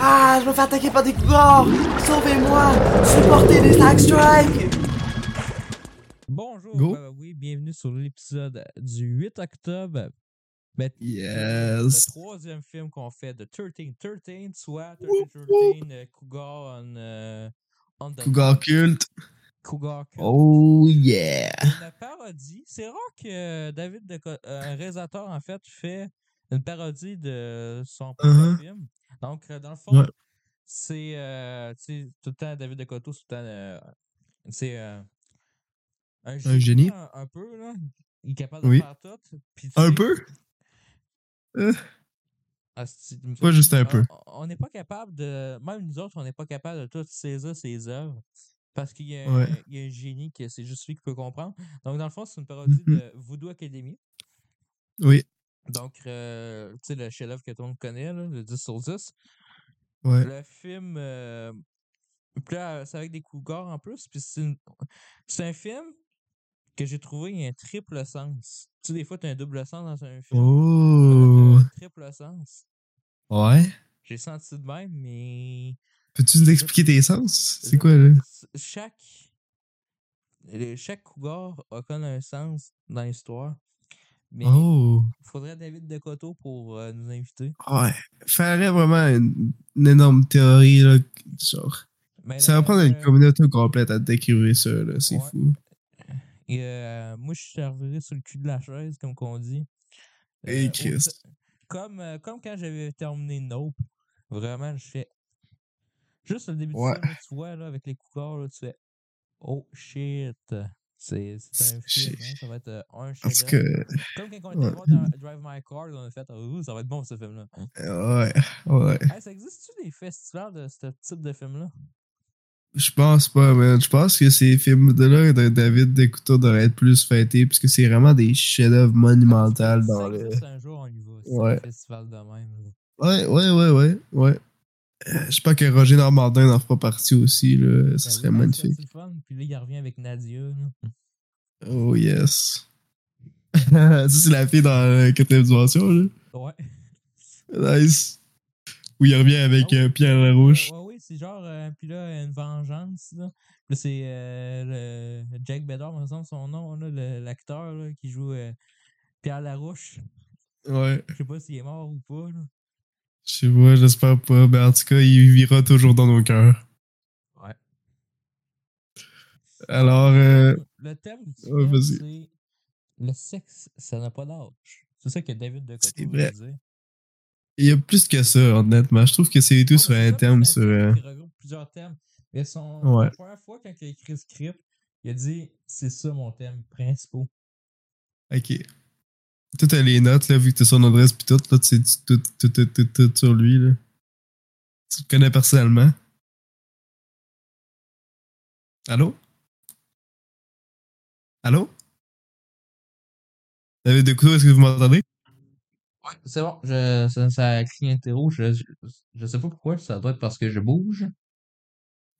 Ah, je me fais attaquer par des cougars! Sauvez-moi! Supportez les Slack Strike! Bonjour, Go. ben oui, bienvenue sur l'épisode du 8 octobre. Ben, Le Yes. troisième film qu'on fait de 1313, soit 1313 euh, Cougar on, euh, on the Cougar culte. Cougar Cult. Oh yeah. Une parodie. C'est rare que David, un réalisateur, en fait, fait une parodie de son propre Uh-huh. film. Donc, euh, dans le fond, Ouais. c'est euh, tout le temps David de Coteau, c'est tout le temps. euh, c'est euh, un génie. génie. Un, un peu, là. Il est capable de Oui. faire tout. Un peu? ah, c'est- me Pas juste un peu. on- n'est pas capable de. Même nous autres, on n'est pas capable de tout saisir ses œuvres. Parce qu'il y, a Ouais. un- il y a un génie que c'est juste lui qui peut comprendre. Donc, dans le fond, c'est une parodie Mhm. de Voodoo Academy. Oui. Donc, euh, tu sais, le chef-d'œuvre que tout le monde connaît, là, le 10 sur 10. Ouais. Le film. euh, puis là, c'est avec des cougars en plus. Puis c'est un film que j'ai trouvé un triple sens. Tu sais, des fois, tu as un double sens dans un film. Oh. Un triple sens. Ouais. J'ai senti de même, mais. Peux-tu nous expliquer tes sens? C'est quoi, là? Chaque. Chaque cougar a comme un sens dans l'histoire. Mais Oh. il faudrait David Decoteau pour euh, nous inviter. Ouais. Faudrait vraiment une, une énorme théorie, là. Genre. Ça va prendre une euh, communauté complète à décrire ça, là. C'est Ouais. fou. Et euh, moi, je servirais sur le cul de la chaise, comme qu'on dit. Hey, Euh, Christ. Comme, comme quand j'avais terminé Nope. Vraiment, je fais. Juste le début Ouais. du film, tu vois, là, avec les là, tu fais. Oh shit. C'est un film, hein, ça va être euh, un Parce chef que. Comme quand on était voir dans Drive My Car, on a fait oh, ça va être bon ce film-là. Ouais. Ouais. Hey, ça existe-tu des festivals de ce type de film-là? Je pense pas, man. Je pense que ces films-là de David Descouteaux devraient être plus fêtés, parce que c'est vraiment des chefs-d'œuvre monumentaux dans le. existe un jour, on y va. C'est Ouais. un festival de même. là. Ouais, ouais, ouais, ouais, ouais. Euh, J'espère que Roger Normandin n'en fera partie aussi, là. Ça Ben serait oui, hey, magnifique. C'est le fun. Puis là, il revient avec Nadia. là. Oh yes. ça, c'est la fille dans la quatrième dimension, là. Ouais. Nice. Où il revient avec Ah euh, Pierre Larouche. Ouais, ouais, c'est genre. euh, puis là, une vengeance. Là, là c'est euh, le Jack Bedard, me semble son nom, l'acteur qui joue Pierre Larouche. Ouais. Je sais pas s'il est mort ou pas. Là. Je sais pas, j'espère pas. Mais en tout cas, il vivra toujours dans nos cœurs. Ouais. Alors, euh, Le thème ouais, c'est le sexe, ça n'a pas d'âge. C'est ça que David de Coteau dire. il y a plus que ça, honnêtement. Je trouve que c'est tout Ouais, sur un thème sur. film euh, regroupe plusieurs thèmes. Mais son, Ouais. la première fois, quand il a écrit le script, il a dit c'est ça mon thème principal. Ok. Toi, t'as les notes, là, vu que t'as son adresse pis tout, là, tu sais tout, tout, tout, tout, tout sur lui, là. Tu le connais personnellement. Allô? Allô? David de Couteau, est-ce que vous m'entendez? Ouais, c'est bon, je, ça, ça a clignoté rouge. Je, je, je sais pas pourquoi, ça doit être parce que je bouge.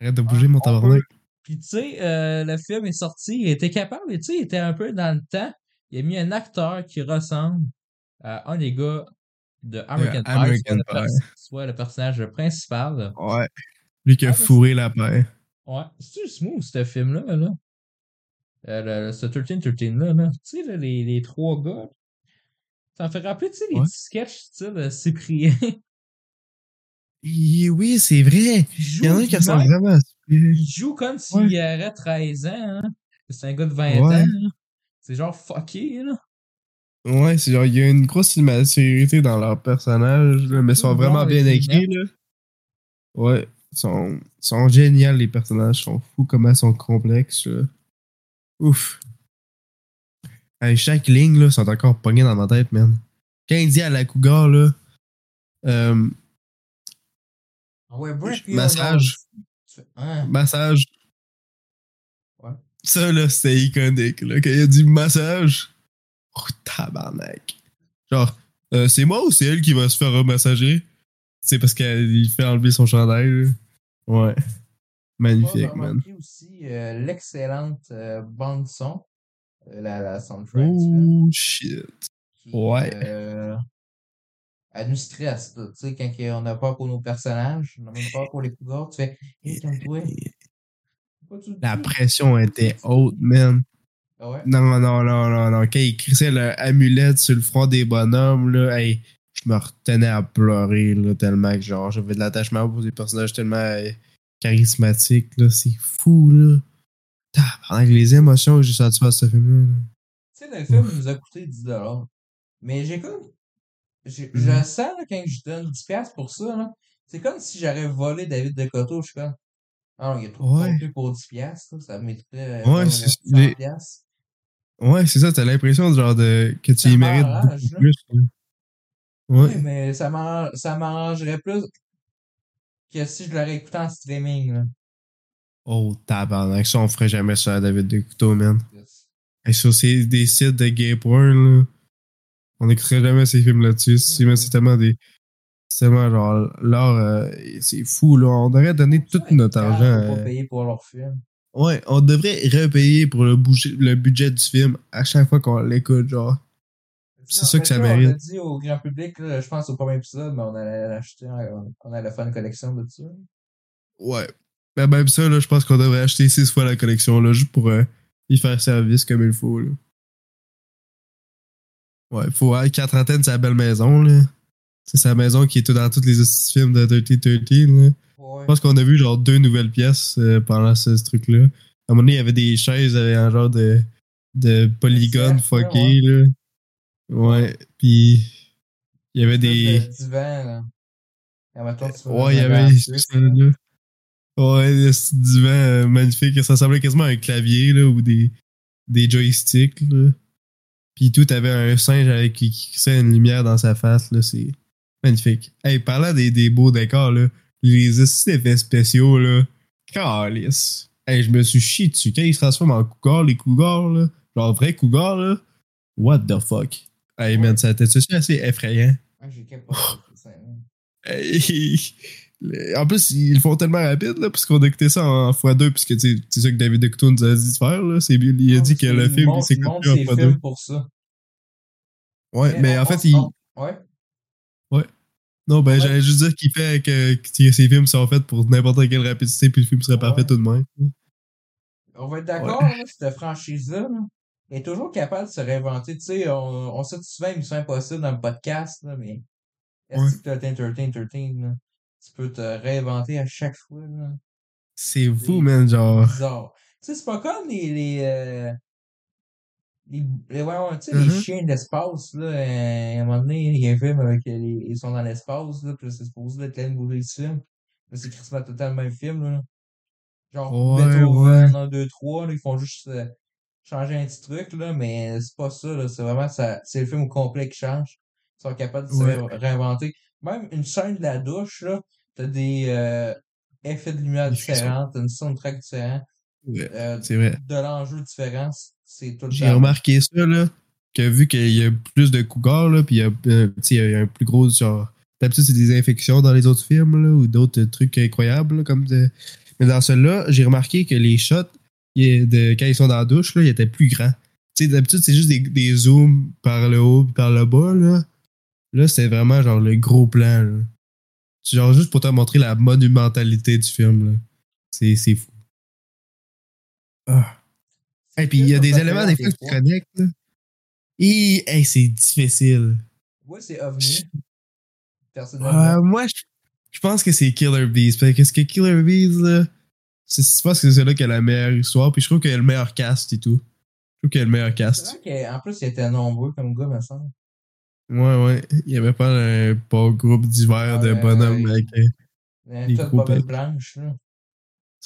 Arrête de bouger, Ah, mon on tabarnak. Puis tu sais, euh, le film est sorti, il était capable, et tu sais, il était un peu dans le temps. Il a mis un acteur qui ressemble à un des gars de American Pie, American soit, le Pie. soit le personnage principal. Ouais. Lui qui a Ah, fourré la paix. Ouais, c'est smooth ce film-là, là? Euh, le, ce 13-13-là, là. Tu sais, là, les, les trois gars. Ça me fait rappeler, tu sais, les Ouais. petits sketchs style euh, Cyprien. Hi- Oui, c'est vrai. Il Il y en a qui ressemble lui-même. vraiment à celui Il joue comme s'il Ouais. aurait 13 ans, hein. C'est un gars de 20 Ouais. ans, là. C'est genre fucké, là. Ouais, c'est genre, il y a une grosse immaturité dans leur personnage, là, mais ils sont vraiment bien écrits, là. Ouais, ils sont, sont géniaux, les personnages, ils sont fous comment ils sont complexes, là. Ouf. Hey, chaque ligne, là, sont encore pognés dans ma tête, man. Quand il dit à la cougar, là, euh, Ah ouais, Massage. hein? massage. Ça, là, c'était iconique, là. Quand il a dit massage, oh, tabarnak. Genre, euh, c'est moi ou c'est elle qui va se faire remassager? C'est parce qu'il fait enlever son chandail, là. Ouais. Magnifique, man. aussi euh, l'excellente euh, bande-son, euh, la, la soundtrack. Oh, shit. qui, ouais. elle nous stresse, tu sais, quand on a peur pour nos personnages, on a même peur pour les cougars, tu fais, hé, calme-toi. La pression était haute, man. Ah ouais? Non, non, non, non, non. Quand il crissait l'amulette sur le front des bonhommes, là, hey, je me retenais à pleurer, là, tellement que, genre, j'avais de l'attachement pour des personnages tellement euh, charismatiques, là. C'est fou, là. Tabarnak, les émotions que j'ai senties à ce film-là. là. Tu sais, le film nous a coûté 10$. Mais j'ai comme. Je Mhm. sens là, quand je donne 10$ pour ça, là. C'est comme si j'aurais volé David de Coteau, je suis comme. Ah non, il y a trop de Ouais. contenu pour 10$, là, ça mériterait. Ouais, genre, c'est- 100$. Ouais, c'est ça, t'as l'impression, genre, de, que tu Ça y mérites beaucoup plus. Oui, Ouais. mais ça m'arrange- ça m'arrangerait plus que si je l'aurais écouté en streaming, là. Oh, tabarnak, ça, on ferait jamais ça à David de Couteau, man. Yes. Et sur ces, des sites de gay porn, là, on n'écouterait jamais ces films là-dessus. C'est Mhm. c'est tellement des. C'est tellement genre. L'art, euh, c'est fou, là. On devrait donner tout notre argent. pas euh, payer pour leur film. Ouais, on devrait repayer pour le, budget- le budget du film à chaque fois qu'on l'écoute, genre. C'est ça que ça sais, On mérite. l'a dit au grand public, là, je pense au premier épisode, mais on allait l'acheter, on, on allait faire une collection de ça. Ouais. Mais même ça, là, je pense qu'on devrait acheter six fois la collection, là, juste pour euh, y faire service comme il faut, là. Ouais, faut aller qu'à trentaine, c'est la belle maison, là. C'est sa maison qui est tout dans tous les autres films de 3013, là. Ouais. Je pense qu'on a vu genre deux nouvelles pièces euh, pendant ce, ce truc-là. À un moment donné, il y avait des chaises avec un genre de, de polygone fucké, là. Ouais, puis il y avait des... Divan, là. Et tu Ouais, il y avait là. Ouais, le divan euh, magnifique. Ça ressemblait quasiment à un clavier, là, ou des, des joysticks, là. Puis tout avait un singe avec qui, qui crissait une lumière dans sa face, là. C'est magnifique. Hey, parlant des, des beaux décors, là, les estis d'effets spéciaux, là. Calice. Hey, je me suis chié dessus. Quand ils se transforment en cougars, les cougars, là, genre vrai cougars, là. What the fuck? Hey, man, ça était assez effrayant. Ah, j'ai capoté, ça, hein. Hey, En plus, ils le font tellement rapide, là, parce qu'on a écouté ça en x2, puisque tu sais, c'est ça que David Decouton nous a dit de faire, là. C'est, il a dit que le il film, il s'écoute plus en ses x2. films pour ça. Ouais, mais en fait, il. on- Ouais. Non, ben, Ouais. j'allais juste dire qu'il fait que, que ses films sont faits pour n'importe quelle rapidité, puis le film serait Ouais. parfait tout de même. On va être d'accord, là, cette franchise-là, là, est toujours capable de se réinventer. Tu sais, on, on cite souvent Mission Impossible dans le podcast, là, mais est-ce Ouais. que 13, 13, 13, là, tu peux te réinventer à chaque fois, là. C'est fou, C'est man, genre. bizarre. Tu sais, c'est pas comme les, les, euh, les, les- ouais, ouais, tu sais, les Mhm. chiens d'espace, là, euh, à un moment donné, il y a un film avec les, ils sont dans l'espace, là, puis c'est supposé être nouvelle du film. Là, c'est quasiment totalement le même film, là. Genre, Ouais, Beethoven, 1, 2, 3, là, ils font juste euh, changer un petit truc, là, mais c'est pas ça, là, c'est vraiment, ça, c'est le film au complet qui change. Ils sont capables de se Ouais. réinventer. Même une scène de la douche, là, t'as des, euh, effets de lumière différents, t'as une soundtrack différente, Ouais, euh, c'est vrai. de l'enjeu différent, c'est tout le J'ai remarqué ça, là, que vu qu'il y a plus de cougars, là, puis il y a, euh, il y a un plus gros, genre, d'habitude, c'est des infections dans les autres films, là, ou d'autres trucs incroyables, là, comme de... Mais dans celui-là, j'ai remarqué que les shots, de, quand ils sont dans la douche, là, ils étaient plus grands. Tu sais, d'habitude, c'est juste des, des zooms par le haut par le bas, là. Là, c'était vraiment, genre, le gros plan, là. C'est Genre, juste pour te montrer la monumentalité du film, là. C'est fou. Ah. Et puis, il y a des éléments, des fois, qui se connectent, là. Et, hey, c'est difficile. Ouais, c'est OVNI. Personnellement. Euh, moi, je, je pense que c'est Killer Bees. Parce que que Killer Bees, là, c'est- je pense que c'est là qui a la meilleure histoire. Puis je trouve qu'il y a le meilleur cast et tout. Je trouve qu'il y a le meilleur C'est cast. vrai qu'en plus, il était nombreux comme gars, me semble. Ouais, ouais. Il y avait pas un pas groupe divers de Ouais, bonhommes avec. euh, blanche, là.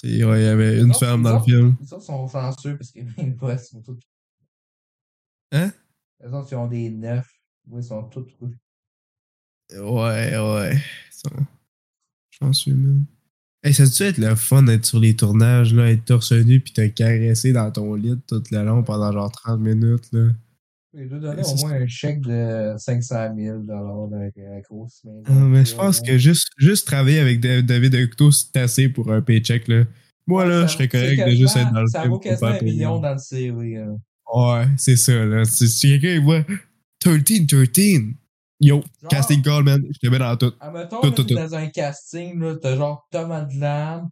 Ouais, il y avait une femme dans le film. Les autres sont chanceux parce que les boss sont tous. Hein? Les autres, ils ont des neufs. Ils sont tous rouges. Ouais, ouais. Ça- Chanceux, man. Hey, ça doit être le fun d'être sur les tournages, là, être torse nu puis te caresser dans ton lit tout le long pendant genre 30 minutes, là? Les deux donner Ouais, au moins un chèque de 500 000 avec la grosse maison. Ah, mais je pense que juste, juste travailler avec Da- David Octo, c'est assez pour un paycheck, là. Moi, là, Ça- je serais correct de juste être dans le Ça film vaut quasiment un million dans le CV. hein. Ouais, c'est ça, là. Si quelqu'un voit 13, 13, Yo, Genre- casting call, man. Je te mets dans tout. Admettons, Tout, là, tout, dans un casting, là, t'as genre Tom Holland,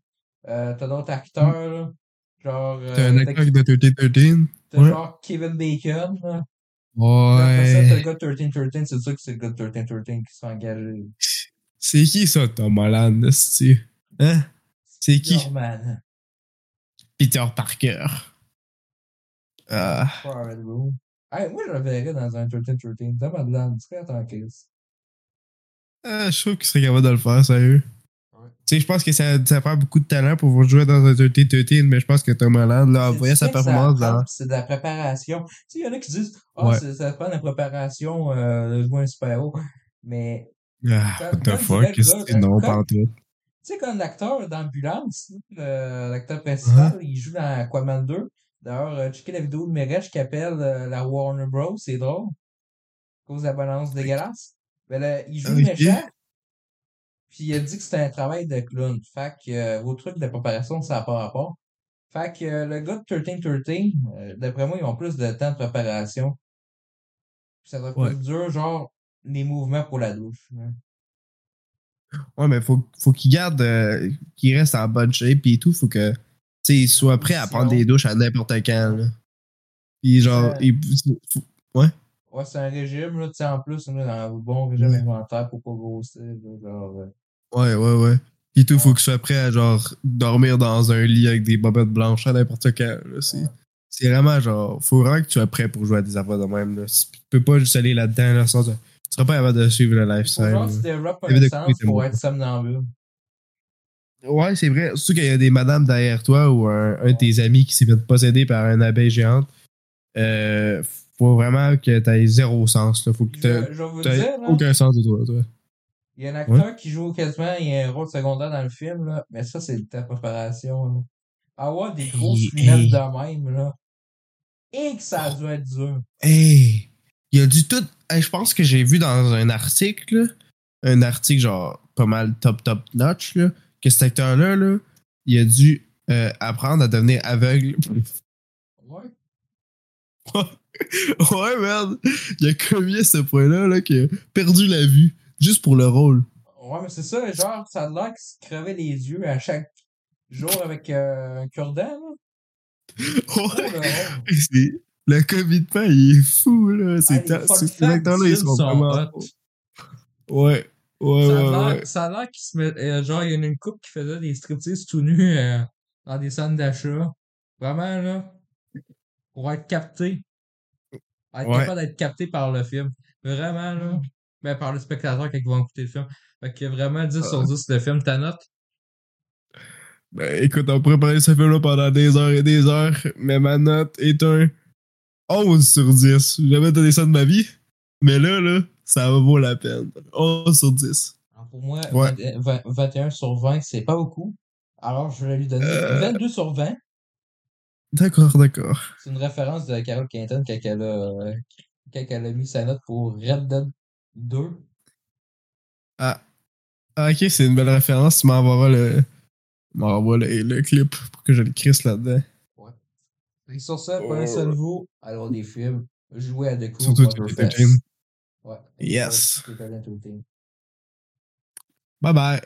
euh, t'as d'autres acteurs, là, genre, T'as un euh, acteur de 1313. t'as ouais. genre Kevin Bacon, là. Puis Après ça, t'as le Ouais. gars de 1313, c'est sûr que c'est le gars de 1313 qui se fait engager. C'est qui ça, Tom Holland, esti? Hein? C'est qui? Norman. Peter Parker. Ah. Room. Hey, moi, je le verrais dans un 1313. Tom Holland, tu serais en crise. Ah, je trouve qu'il serait capable de le faire, sérieux. Tu sais, je pense que ça, ça prend beaucoup de talent pour jouer dans un 1313, mais je pense que Tom Holland, là, C'est du sa performance dans. C'est de la préparation. Tu sais, il y en a qui disent, ah, Ouais. c'est- ça prend de la préparation euh, de jouer un super-héros. Mais, Ah, Quand- what quand the fuck, là, non, quand- pas tu sais, comme l'acteur d'ambulance, le- l'acteur principal, il joue dans Aquaman 2. D'ailleurs, euh, checker la vidéo de Meresh qui appelle euh, la Warner Bros. C'est drôle. À cause de la balance dégueulasse. Ben, là, il joue Ok. méchant. Puis il a dit que c'était un travail de clown. Fait que euh, vos trucs de préparation, ça n'a pas rapport. Fait que euh, le gars de 1313, euh, d'après moi, ils ont plus de temps de préparation. Puis ça doit être Ouais. plus dur, genre, les mouvements pour la douche. hein. Ouais, mais faut, faut qu'il garde, euh, qu'il reste en bonne shape et tout. Faut que, tu sais, il soit prêt à prendre des douches à n'importe quand, là. Puis genre, Ouais. il, faut- Ouais, c'est un régime, là, tu sais, en plus, là, dans le bon régime Ouais. alimentaire pour pas grossir, genre, euh, ouais, ouais, ouais. Puis tout, faut Ouais. qu'il soit prêt à genre dormir dans un lit avec des bobettes blanches à n'importe quand. C'est, vraiment genre, faut vraiment que tu sois prêt pour jouer à des affaires de même, là. Tu peux pas juste aller là-dedans, là, sans, tu seras pas capable de suivre le lifestyle. genre, tu développes un sens pour être somnambule. Ouais, c'est vrai. Surtout qu'il y a des madames derrière toi ou un, un de tes amis qui s'est fait posséder par une abeille géante. Euh, faut vraiment que t'aies zéro sens. Là. Faut que Je, je là, aucun sens de toi. toi. Il y a un acteur qui joue quasiment, il a un rôle secondaire dans le film, là, mais ça, c'est de ta préparation, là. Avoir des grosses Hey, lunettes hey. de même, là. Et que ça a dû être dur. Hey! Il y a du tout. Hey, je pense que j'ai vu dans un article, là, un article genre pas mal top top notch, là, que cet acteur-là, là, il a dû euh, apprendre à devenir aveugle. Ouais. ouais, merde! Il a commis à ce point-là là, qu'il a perdu la vue juste pour le rôle. Ouais, mais c'est ça, genre, ça a l'air qu'il se crevait les yeux à chaque jour avec euh, un cure-dent, là. Ouais! C'est- Le commitment, il est fou, là. Ah, C'est fun ces acteurs-là, du ils sont vraiment. Ouais. Ouais, Ça ouais, a ouais. l'air- ça a l'air qu'il se met, euh, genre, il y en a une couple qui faisait des striptease tout nus euh, dans des centres d'achat. Vraiment, là, pour être capté. Être Ouais. capable d'être capté par le film. Vraiment, là. Ben, par le spectateur quand ils vont écouter le film. Fait que vraiment 10 sur 10 le film, ta note? Ben, écoute, on pourrait parler de ce film-là pendant des heures et des heures, mais ma note est un 11 sur 10. J'ai jamais donné ça de ma vie, mais là, là, ça vaut la peine. 11 sur 10. Alors, pour moi, Ouais. 20 20 21 sur 20, c'est pas beaucoup. Alors, je vais lui donner Euh. 22 sur 20. D'accord, d'accord. C'est une référence de Carol Quinton quand elle a, quand elle a mis sa note pour Red Dead 2. Ah. Ah, ok, c'est une belle référence. Tu m'envoies le. tu m'envoies le, le clip pour que je le crisse là-dedans. Et sur ça, prenez ça de vous. Alors, des films. Jouez à The Crew, Surtout. Ouais. Yes. Bye bye.